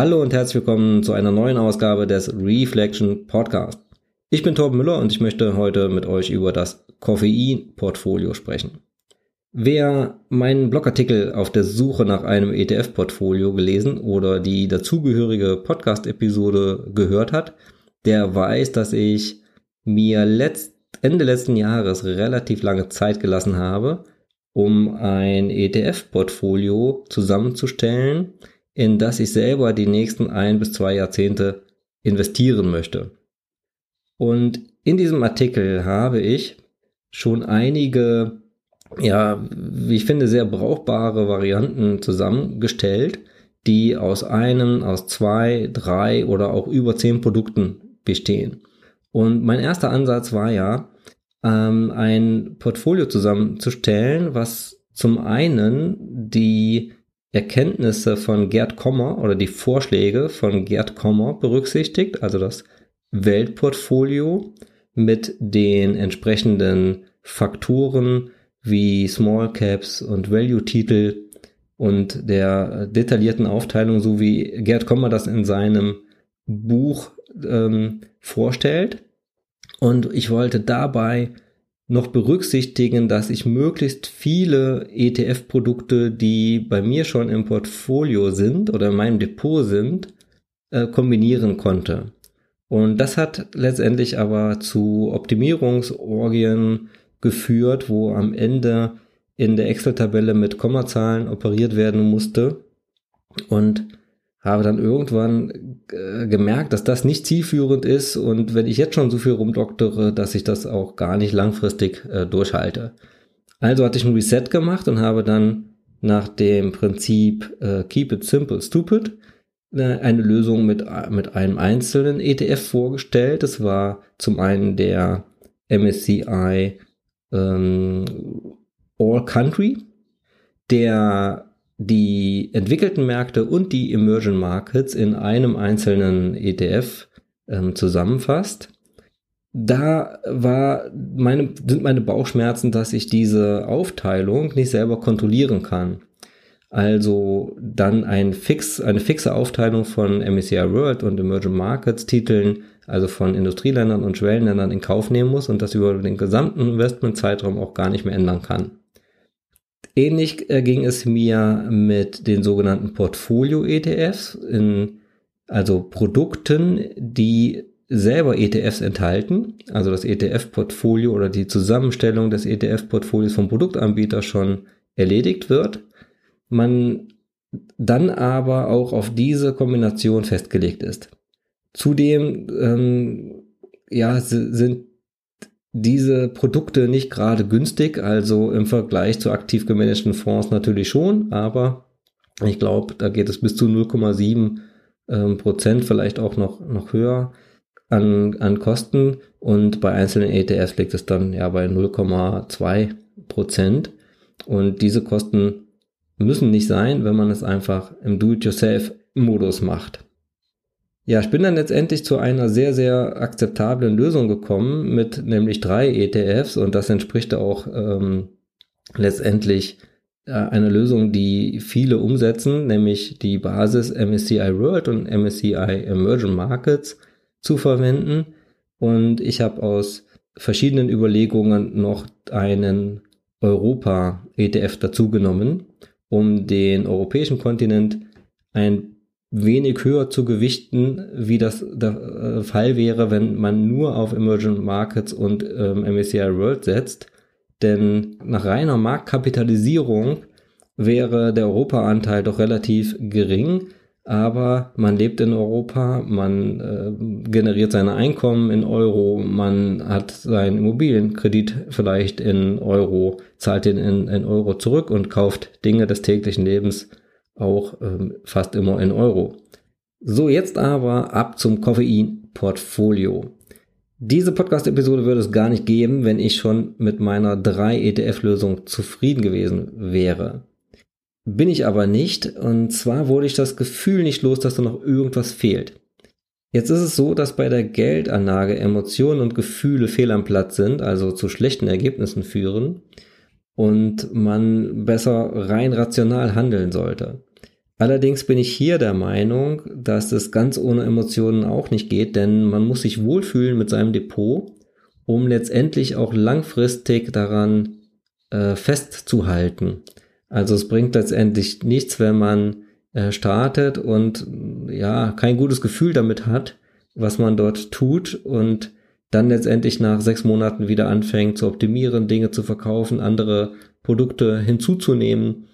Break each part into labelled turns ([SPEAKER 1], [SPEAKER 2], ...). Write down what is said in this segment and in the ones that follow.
[SPEAKER 1] Hallo und herzlich willkommen zu einer neuen Ausgabe des Reflection Podcast. Ich bin Torben Müller und ich möchte heute mit euch über das Koffein-Portfolio sprechen. Wer meinen Blogartikel auf der Suche nach einem ETF-Portfolio gelesen oder die dazugehörige Podcast-Episode gehört hat, der weiß, dass ich mir letzt, Ende letzten Jahres relativ lange Zeit gelassen habe, um ein ETF-Portfolio zusammenzustellen, in das ich selber die nächsten ein bis zwei Jahrzehnte investieren möchte. Und in diesem Artikel habe ich schon einige, ja, wie ich finde, sehr brauchbare Varianten zusammengestellt, die aus einem, aus zwei, drei oder auch über zehn Produkten bestehen. Und mein erster Ansatz war ja, ähm, ein Portfolio zusammenzustellen, was zum einen die Erkenntnisse von Gerd Kommer oder die Vorschläge von Gerd Kommer berücksichtigt, also das Weltportfolio mit den entsprechenden Faktoren wie Small Caps und Value-Titel und der detaillierten Aufteilung, so wie Gerd Kommer das in seinem Buch ähm, vorstellt. Und ich wollte dabei noch berücksichtigen, dass ich möglichst viele ETF-Produkte, die bei mir schon im Portfolio sind oder in meinem Depot sind, äh, kombinieren konnte. Und das hat letztendlich aber zu Optimierungsorgien geführt, wo am Ende in der Excel-Tabelle mit Kommazahlen operiert werden musste. Und habe dann irgendwann äh, gemerkt, dass das nicht zielführend ist und wenn ich jetzt schon so viel rumdoktere, dass ich das auch gar nicht langfristig äh, durchhalte. Also hatte ich ein Reset gemacht und habe dann nach dem Prinzip äh, Keep it simple, stupid äh, eine Lösung mit, mit einem einzelnen ETF vorgestellt. Das war zum einen der MSCI ähm, All Country, der die entwickelten Märkte und die Emerging Markets in einem einzelnen ETF ähm, zusammenfasst. Da war meine, sind meine Bauchschmerzen, dass ich diese Aufteilung nicht selber kontrollieren kann. Also dann ein fix, eine fixe Aufteilung von MSCI World und Emerging Markets Titeln, also von Industrieländern und Schwellenländern in Kauf nehmen muss und das über den gesamten Investmentzeitraum auch gar nicht mehr ändern kann. Ähnlich äh, ging es mir mit den sogenannten Portfolio-ETFs, also Produkten, die selber ETFs enthalten, also das ETF-Portfolio oder die Zusammenstellung des ETF-Portfolios vom Produktanbieter schon erledigt wird. Man dann aber auch auf diese Kombination festgelegt ist. Zudem ähm, ja, sind diese Produkte nicht gerade günstig, also im Vergleich zu aktiv gemanagten Fonds natürlich schon, aber ich glaube, da geht es bis zu 0,7 ähm, Prozent, vielleicht auch noch, noch höher an, an Kosten und bei einzelnen ETFs liegt es dann ja bei 0,2 Prozent und diese Kosten müssen nicht sein, wenn man es einfach im Do-it-yourself-Modus macht. Ja, ich bin dann letztendlich zu einer sehr, sehr akzeptablen Lösung gekommen mit nämlich drei ETFs und das entspricht auch ähm, letztendlich äh, einer Lösung, die viele umsetzen, nämlich die Basis MSCI World und MSCI Emerging Markets zu verwenden. Und ich habe aus verschiedenen Überlegungen noch einen Europa-ETF dazugenommen, um den europäischen Kontinent ein wenig höher zu gewichten, wie das der äh, Fall wäre, wenn man nur auf Emerging Markets und ähm, MSCI World setzt. Denn nach reiner Marktkapitalisierung wäre der Europa-Anteil doch relativ gering, aber man lebt in Europa, man äh, generiert seine Einkommen in Euro, man hat seinen Immobilienkredit vielleicht in Euro, zahlt den in, in Euro zurück und kauft Dinge des täglichen Lebens auch ähm, fast immer in Euro. So, jetzt aber ab zum Koffein-Portfolio. Diese Podcast-Episode würde es gar nicht geben, wenn ich schon mit meiner 3-ETF-Lösung zufrieden gewesen wäre. Bin ich aber nicht, und zwar wurde ich das Gefühl nicht los, dass da noch irgendwas fehlt. Jetzt ist es so, dass bei der Geldanlage Emotionen und Gefühle fehl am Platz sind, also zu schlechten Ergebnissen führen und man besser rein rational handeln sollte. Allerdings bin ich hier der Meinung, dass es ganz ohne Emotionen auch nicht geht, denn man muss sich wohlfühlen mit seinem Depot, um letztendlich auch langfristig daran äh, festzuhalten. Also es bringt letztendlich nichts, wenn man äh, startet und ja kein gutes Gefühl damit hat, was man dort tut und dann letztendlich nach sechs Monaten wieder anfängt zu optimieren, Dinge zu verkaufen, andere Produkte hinzuzunehmen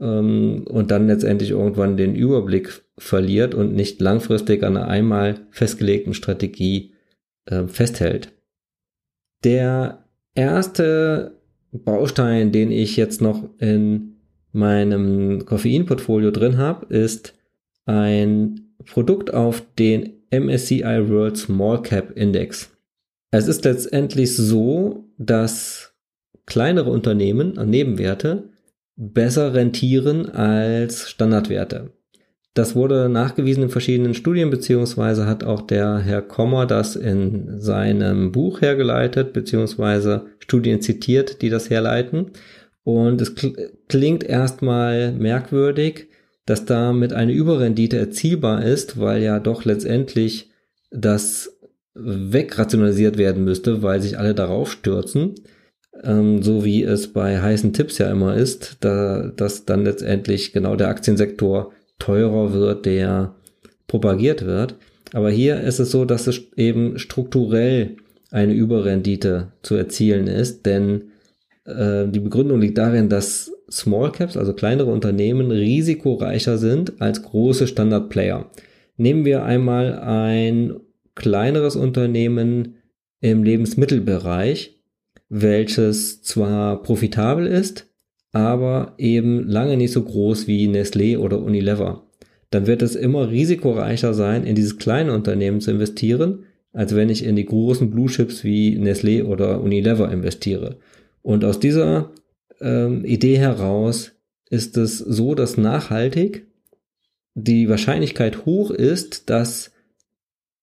[SPEAKER 1] ähm, und dann letztendlich irgendwann den Überblick verliert und nicht langfristig an einer einmal festgelegten Strategie äh, festhält. Der erste Baustein, den ich jetzt noch in meinem Koffeinportfolio drin habe, ist ein Produkt auf den MSCI World Small Cap Index. Es ist letztendlich so, dass kleinere Unternehmen, Nebenwerte, besser rentieren als Standardwerte. Das wurde nachgewiesen in verschiedenen Studien, beziehungsweise hat auch der Herr Kommer das in seinem Buch hergeleitet, beziehungsweise Studien zitiert, die das herleiten. Und es klingt erstmal merkwürdig, dass damit eine Überrendite erzielbar ist, weil ja doch letztendlich das wegrationalisiert werden müsste, weil sich alle darauf stürzen ähm, so wie es bei heißen Tipps ja immer ist, da, dass dann letztendlich genau der Aktiensektor teurer wird, der propagiert wird. Aber hier ist es so, dass es eben strukturell eine Überrendite zu erzielen ist, denn äh, die Begründung liegt darin, dass Small Caps, also kleinere Unternehmen, risikoreicher sind als große Standard-Player. Nehmen wir einmal ein kleineres Unternehmen im Lebensmittelbereich, welches zwar profitabel ist, aber eben lange nicht so groß wie Nestlé oder Unilever. Dann wird es immer risikoreicher sein, in dieses kleine Unternehmen zu investieren, als wenn ich in die großen Blue Chips wie Nestlé oder Unilever investiere. Und aus dieser ähm, Idee heraus ist es so, dass nachhaltig die Wahrscheinlichkeit hoch ist, dass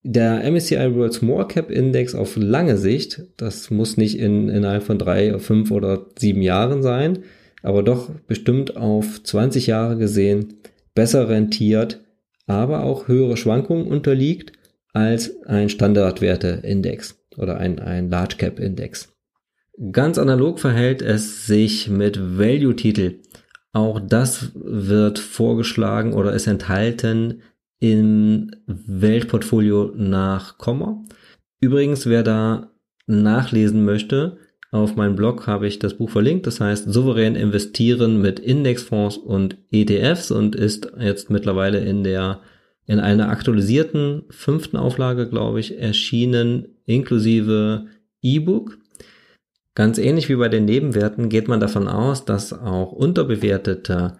[SPEAKER 1] der MSCI World Small Cap Index auf lange Sicht, das muss nicht in, innerhalb von drei, fünf oder sieben Jahren sein, aber doch bestimmt auf 20 Jahre gesehen besser rentiert, aber auch höhere Schwankungen unterliegt als ein Standardwerte-Index oder ein, ein Large Cap Index. Ganz analog verhält es sich mit Value-Titel. Auch das wird vorgeschlagen oder ist enthalten im Weltportfolio nach Komma. Übrigens, wer da nachlesen möchte, auf meinem Blog habe ich das Buch verlinkt, das heißt souverän investieren mit Indexfonds und ETFs und ist jetzt mittlerweile in der in einer aktualisierten fünften Auflage, glaube ich, erschienen, inklusive E-Book. Ganz ähnlich wie bei den Nebenwerten geht man davon aus, dass auch unterbewertete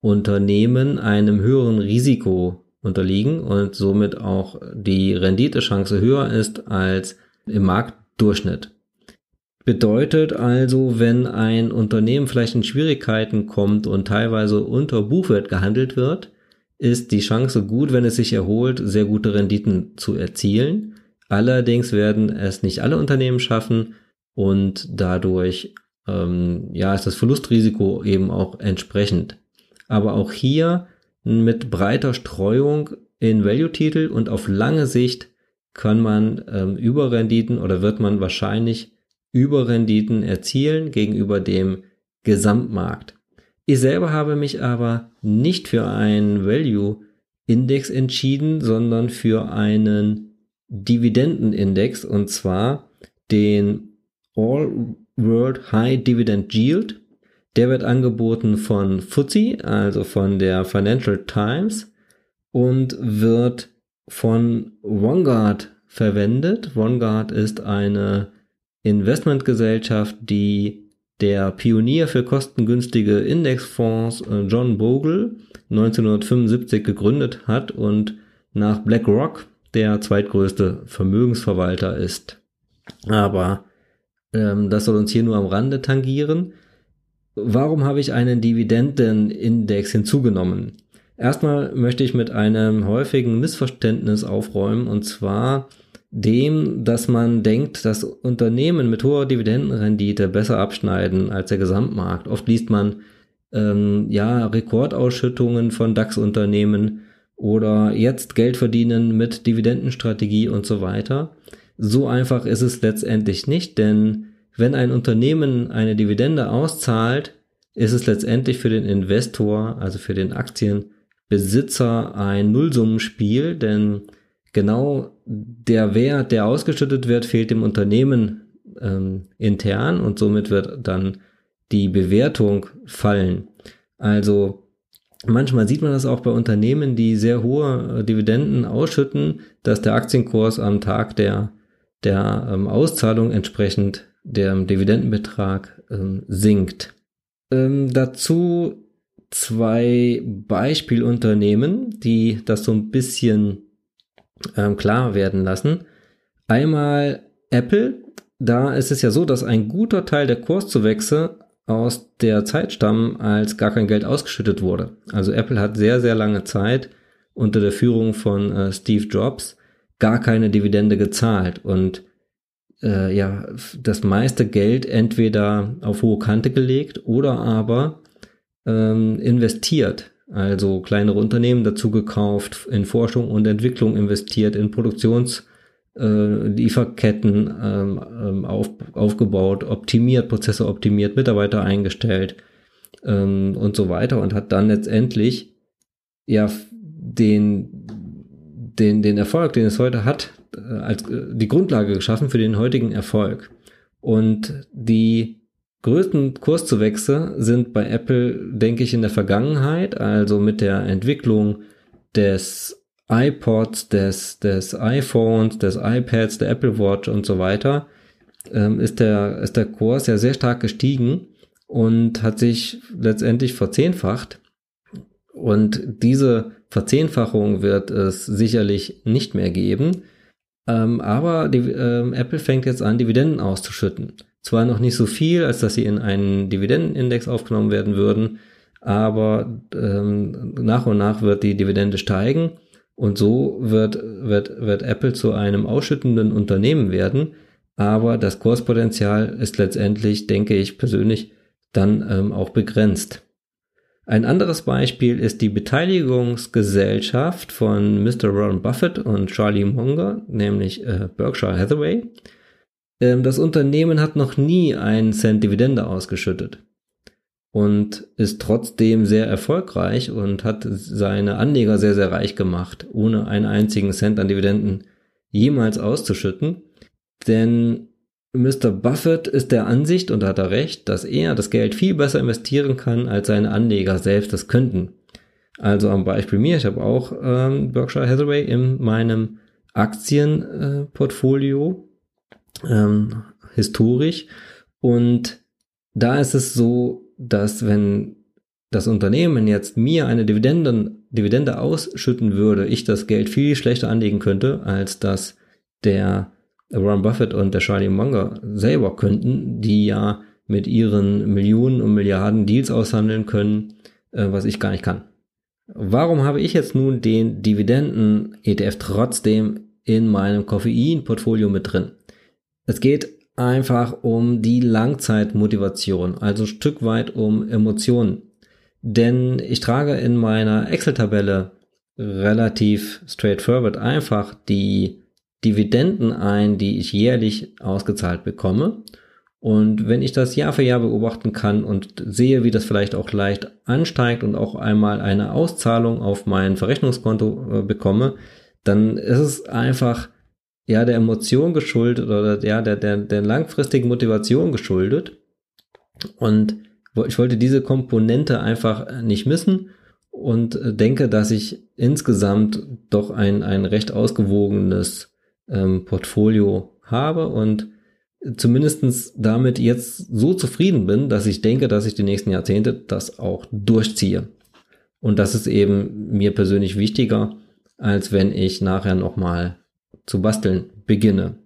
[SPEAKER 1] Unternehmen einem höheren Risiko unterliegen und somit auch die Renditechance höher ist als im Marktdurchschnitt. Bedeutet also, wenn ein Unternehmen vielleicht in Schwierigkeiten kommt und teilweise unter Buchwert gehandelt wird, ist die Chance gut, wenn es sich erholt, sehr gute Renditen zu erzielen. Allerdings werden es nicht alle Unternehmen schaffen und dadurch ähm, ja ist das Verlustrisiko eben auch entsprechend. Aber auch hier mit breiter Streuung in Value-Titel und auf lange Sicht kann man ähm, Überrenditen oder wird man wahrscheinlich Überrenditen erzielen gegenüber dem Gesamtmarkt. Ich selber habe mich aber nicht für einen Value-Index entschieden, sondern für einen Dividendenindex und zwar den All World High Dividend Yield der wird angeboten von FTSE, also von der Financial Times und wird von Vanguard verwendet. Vanguard ist eine Investmentgesellschaft, die der Pionier für kostengünstige Indexfonds äh, John Bogle 1975 gegründet hat und nach BlackRock der zweitgrößte Vermögensverwalter ist. Aber ähm, das soll uns hier nur am Rande tangieren. Warum habe ich einen Dividendenindex hinzugenommen? Erstmal möchte ich mit einem häufigen Missverständnis aufräumen und zwar dem, dass man denkt, dass Unternehmen mit hoher Dividendenrendite besser abschneiden als der Gesamtmarkt. Oft liest man ähm, ja, Rekordausschüttungen von DAX-Unternehmen oder jetzt Geld verdienen mit Dividendenstrategie und so weiter. So einfach ist es letztendlich nicht, denn wenn ein Unternehmen eine Dividende auszahlt, ist es letztendlich für den Investor, also für den Aktienbesitzer ein Nullsummenspiel, denn genau der Wert, der ausgeschüttet wird, fehlt dem Unternehmen ähm, intern und somit wird dann die Bewertung fallen. Also manchmal sieht man das auch bei Unternehmen, die sehr hohe äh, Dividenden ausschütten, dass der Aktienkurs am Tag der, der ähm, Auszahlung entsprechend der Dividendenbetrag ähm, sinkt. Ähm, dazu zwei Beispielunternehmen, die das so ein bisschen ähm, klar werden lassen. Einmal Apple, da ist es ja so, dass ein guter Teil der Kurszuwächse aus der Zeit stammen, als gar kein Geld ausgeschüttet wurde. Also Apple hat sehr, sehr lange Zeit unter der Führung von äh, Steve Jobs gar keine Dividende gezahlt und äh, ja, das meiste Geld entweder auf hohe Kante gelegt oder aber ähm, investiert. Also kleinere Unternehmen dazu gekauft, in Forschung und Entwicklung investiert, in Produktions äh, ähm, ähm, auf, aufgebaut, optimiert, Prozesse optimiert, Mitarbeiter eingestellt ähm, und so weiter und hat dann letztendlich ja den, den, den Erfolg, den es heute hat, als äh, die Grundlage geschaffen für den heutigen Erfolg. Und die größten Kurszuwächse sind bei Apple, denke ich, in der Vergangenheit, also mit der Entwicklung des iPods, des, des iPhones, des iPads, der Apple Watch und so weiter, ähm, ist, der, ist der Kurs ja sehr stark gestiegen und hat sich letztendlich verzehnfacht. Und diese Verzehnfachung wird es sicherlich nicht mehr geben. Ähm, aber die, ähm, Apple fängt jetzt an, Dividenden auszuschütten. Zwar noch nicht so viel, als dass sie in einen Dividendenindex aufgenommen werden würden, aber ähm, nach und nach wird die Dividende steigen und so wird, wird, wird Apple zu einem ausschüttenden Unternehmen werden. Aber das Kurspotenzial ist letztendlich, denke ich persönlich, dann ähm, auch begrenzt. Ein anderes Beispiel ist die Beteiligungsgesellschaft von Mr. Warren Buffett und Charlie Munger, nämlich äh, Berkshire Hathaway. Ähm, das Unternehmen hat noch nie einen Cent Dividende ausgeschüttet und ist trotzdem sehr erfolgreich und hat seine Anleger sehr, sehr reich gemacht, ohne einen einzigen Cent an Dividenden jemals auszuschütten. Denn Mr. Buffett ist der Ansicht, und hat er recht, dass er das Geld viel besser investieren kann, als seine Anleger selbst das könnten. Also am Beispiel mir, ich habe auch ähm, Berkshire Hathaway in meinem Aktienportfolio ähm, historisch. Und da ist es so, dass wenn das Unternehmen jetzt mir eine Dividenden, Dividende ausschütten würde, ich das Geld viel schlechter anlegen könnte, als das der Warren Buffett und der Charlie Munger selber könnten, die ja mit ihren Millionen und Milliarden Deals aushandeln können, äh, was ich gar nicht kann. Warum habe ich jetzt nun den Dividenden-ETF trotzdem in meinem Koffein-Portfolio mit drin? Es geht einfach um die Langzeitmotivation, also ein Stück weit um Emotionen. Denn ich trage in meiner Excel-Tabelle relativ straightforward einfach die Dividenden ein, die ich jährlich ausgezahlt bekomme. Und wenn ich das Jahr für Jahr beobachten kann und sehe, wie das vielleicht auch leicht ansteigt und auch einmal eine Auszahlung auf mein Verrechnungskonto äh, bekomme, dann ist es einfach ja der Emotion geschuldet oder ja der, der, der langfristigen Motivation geschuldet. Und ich wollte diese Komponente einfach nicht missen und denke, dass ich insgesamt doch ein, ein recht ausgewogenes ähm, Portfolio habe und zumindestens damit jetzt so zufrieden bin, dass ich denke, dass ich die nächsten Jahrzehnte das auch durchziehe. Und das ist eben mir persönlich wichtiger, als wenn ich nachher nochmal zu basteln beginne.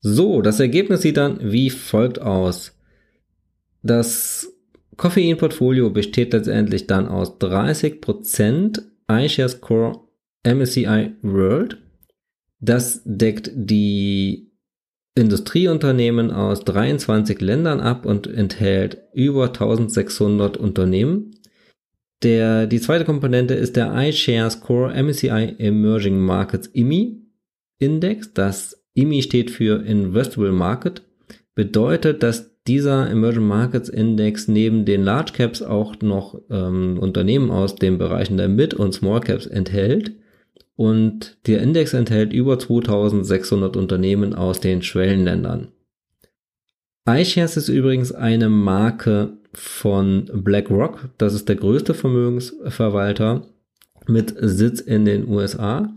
[SPEAKER 1] So, das Ergebnis sieht dann wie folgt aus. Das Koffein-Portfolio besteht letztendlich dann aus 30% iShares Core MSCI World. Das deckt die Industrieunternehmen aus 23 Ländern ab und enthält über 1600 Unternehmen. Der, die zweite Komponente ist der iShares Core MSCI Emerging Markets IMI Index. Das IMI steht für Investable Market. Bedeutet, dass dieser Emerging Markets Index neben den Large Caps auch noch ähm, Unternehmen aus den Bereichen der Mid- und Small Caps enthält. Und der Index enthält über 2600 Unternehmen aus den Schwellenländern. iShares ist übrigens eine Marke von BlackRock. Das ist der größte Vermögensverwalter mit Sitz in den USA.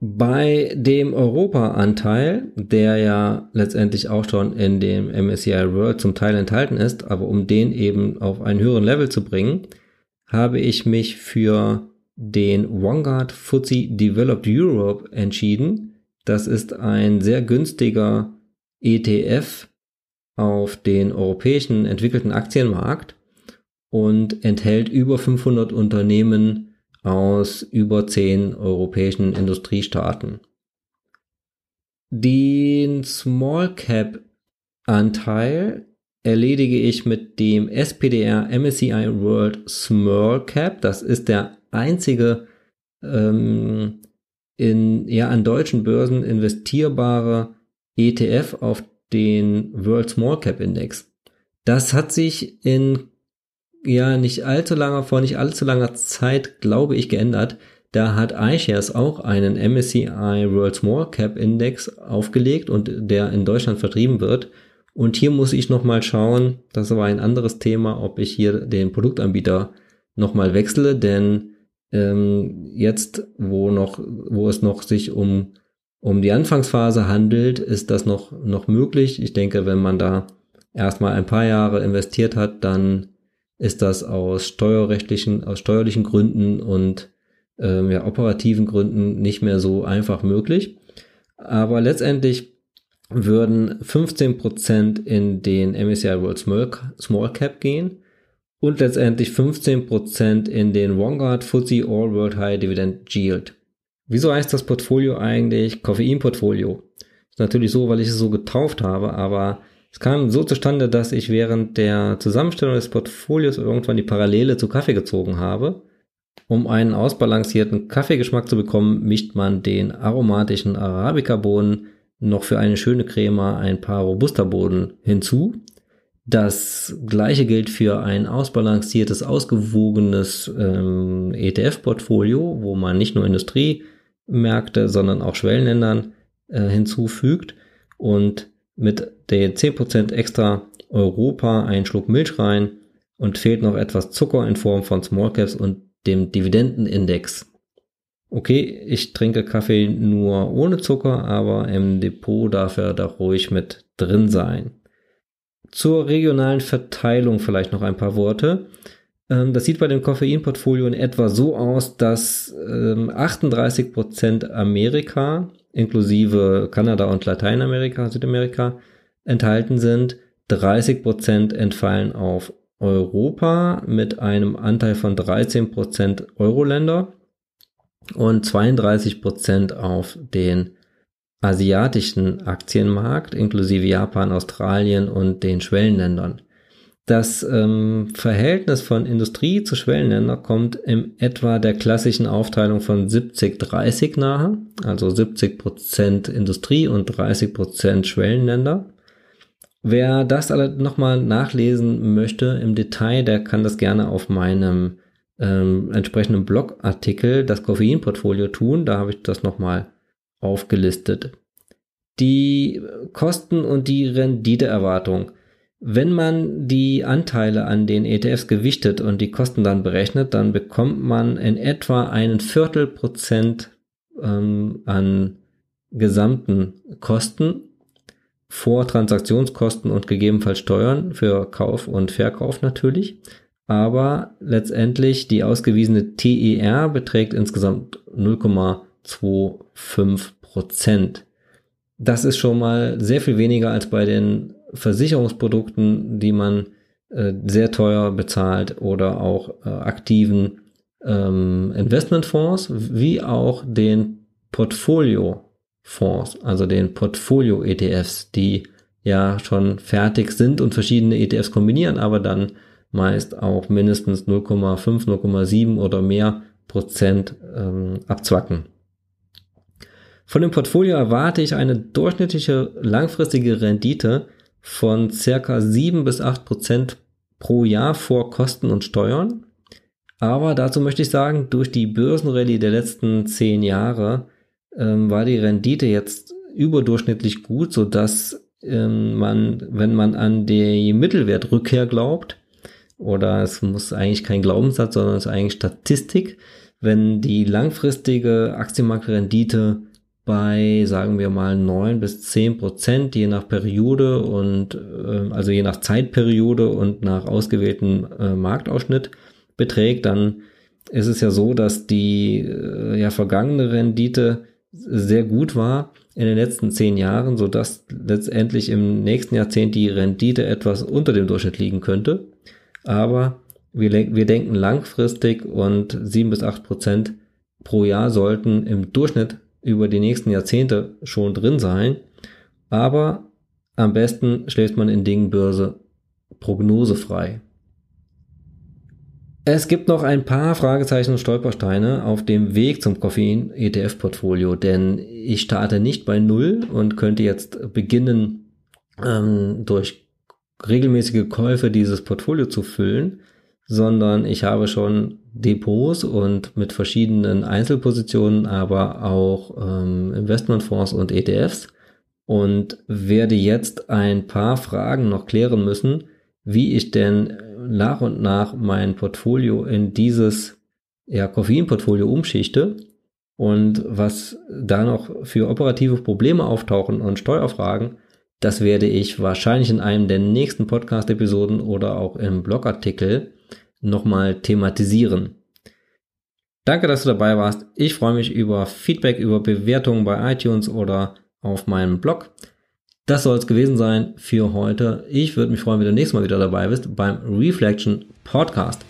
[SPEAKER 1] Bei dem Europa-Anteil, der ja letztendlich auch schon in dem MSCI World zum Teil enthalten ist, aber um den eben auf einen höheren Level zu bringen, habe ich mich für den Vanguard FTSE Developed Europe entschieden. Das ist ein sehr günstiger ETF auf den europäischen entwickelten Aktienmarkt und enthält über 500 Unternehmen aus über zehn europäischen Industriestaaten. Den Small Cap Anteil erledige ich mit dem SPDR MSCI World Small Cap. Das ist der einzige ähm, in, ja, an deutschen Börsen investierbare ETF auf den World Small Cap Index. Das hat sich in ja nicht allzu langer, vor nicht allzu langer Zeit, glaube ich, geändert. Da hat iShares auch einen MSCI World Small Cap Index aufgelegt und der in Deutschland vertrieben wird. Und hier muss ich nochmal schauen, das war ein anderes Thema, ob ich hier den Produktanbieter nochmal wechsle, denn ähm, jetzt, wo noch, wo es noch sich um, um die Anfangsphase handelt, ist das noch, noch möglich. Ich denke, wenn man da erstmal ein paar Jahre investiert hat, dann ist das aus steuerrechtlichen, aus steuerlichen Gründen und ähm, ja, operativen Gründen nicht mehr so einfach möglich. Aber letztendlich würden 15% in den MSCI World Small, Small Cap gehen und letztendlich 15% in den Vanguard FTSE All World High Dividend Yield. Wieso heißt das Portfolio eigentlich Koffein-Portfolio? Ist natürlich so, weil ich es so getauft habe, aber es kam so zustande, dass ich während der Zusammenstellung des Portfolios irgendwann die Parallele zu Kaffee gezogen habe. Um einen ausbalancierten Kaffeegeschmack zu bekommen, mischt man den aromatischen Arabica-Bohnen noch für eine schöne Crema ein paar Robusta-Bohnen hinzu. Das gleiche gilt für ein ausbalanciertes, ausgewogenes ähm, ETF-Portfolio, wo man nicht nur Industriemärkte, sondern auch Schwellenländern äh, hinzufügt. Und mit den 10% extra Europa einen Schluck Milch rein und fehlt noch etwas Zucker in Form von Small Caps und dem Dividendenindex. Okay, ich trinke Kaffee nur ohne Zucker, aber im Depot darf er da ruhig mit drin sein. Zur regionalen Verteilung vielleicht noch ein paar Worte. Ähm, das sieht bei dem Koffeinportfolio in etwa so aus, dass 38% ähm, Amerika, inklusive Kanada und Lateinamerika, Südamerika, enthalten sind. 30% entfallen auf Europa mit einem Anteil von 13% Euro-Länder und 32% auf den asiatischen Aktienmarkt, inklusive Japan, Australien und den Schwellenländern. Das ähm, Verhältnis von Industrie zu Schwellenländer kommt im etwa der klassischen Aufteilung von 70-30 nahe, also 70% Industrie und 30% Schwellenländer. Wer das alle nochmal nachlesen möchte im Detail, der kann das gerne auf meinem ähm, entsprechenden Blogartikel, das Koffeinportfolio, tun. Da habe ich das nochmal aufgelistet. Die Kosten und die Renditeerwartung. Wenn man die Anteile an den ETFs gewichtet und die Kosten dann berechnet, dann bekommt man in etwa einen Viertelprozent ähm, an gesamten Kosten vor Transaktionskosten und gegebenenfalls Steuern für Kauf und Verkauf natürlich. Aber letztendlich die ausgewiesene TER beträgt insgesamt 0,25 Prozent. Das ist schon mal sehr viel weniger als bei den Versicherungsprodukten, die man äh, sehr teuer bezahlt oder auch äh, aktiven ähm, Investmentfonds, wie auch den Portfolio Fonds, also den Portfolio-ETFs, die ja schon fertig sind und verschiedene ETFs kombinieren, aber dann meist auch mindestens 0,5, 0,7 oder mehr Prozent ähm, abzwacken. Von dem Portfolio erwarte ich eine durchschnittliche langfristige Rendite von circa 7 bis 8 Prozent pro Jahr vor Kosten und Steuern. Aber dazu möchte ich sagen, durch die Börsenrallye der letzten 10 Jahre ähm, war die Rendite jetzt überdurchschnittlich gut, so dass ähm, man, wenn man an die Mittelwertrückkehr glaubt, oder es muss eigentlich kein Glaubenssatz, sondern es ist eigentlich Statistik, wenn die langfristige Aktienmarktrendite bei, sagen wir mal, neun bis zehn Prozent, je nach Periode und äh, also je nach Zeitperiode und nach ausgewählten äh, Marktausschnitt beträgt, dann ist es ja so, dass die äh, ja vergangene Rendite sehr gut war in den letzten zehn Jahren, so dass letztendlich im nächsten Jahrzehnt die Rendite etwas unter dem Durchschnitt liegen könnte. Aber wir, wir denken langfristig und sieben bis acht Prozent pro Jahr sollten im Durchschnitt über die nächsten Jahrzehnte schon drin sein. Aber am besten schläft man in Dingen Börse prognosefrei. Es gibt noch ein paar Fragezeichen und Stolpersteine auf dem Weg zum Koffein-ETF-Portfolio, denn ich starte nicht bei Null und könnte jetzt beginnen, ähm, durch regelmäßige Käufe dieses Portfolio zu füllen, sondern ich habe schon Depots und mit verschiedenen Einzelpositionen, aber auch ähm, Investmentfonds und ETFs und werde jetzt ein paar Fragen noch klären müssen, wie ich denn nach und nach mein Portfolio in dieses ja, Koffeinportfolio umschichte und was da noch für operative Probleme auftauchen und Steuerfragen, das werde ich wahrscheinlich in einem der nächsten Podcast-Episoden oder auch im Blogartikel nochmal thematisieren. Danke, dass du dabei warst. Ich freue mich über Feedback, über Bewertungen bei iTunes oder auf meinem Blog. Das soll es gewesen sein für heute. Ich würde mich freuen, wenn du nächstes Mal wieder dabei bist beim Reflection Podcast.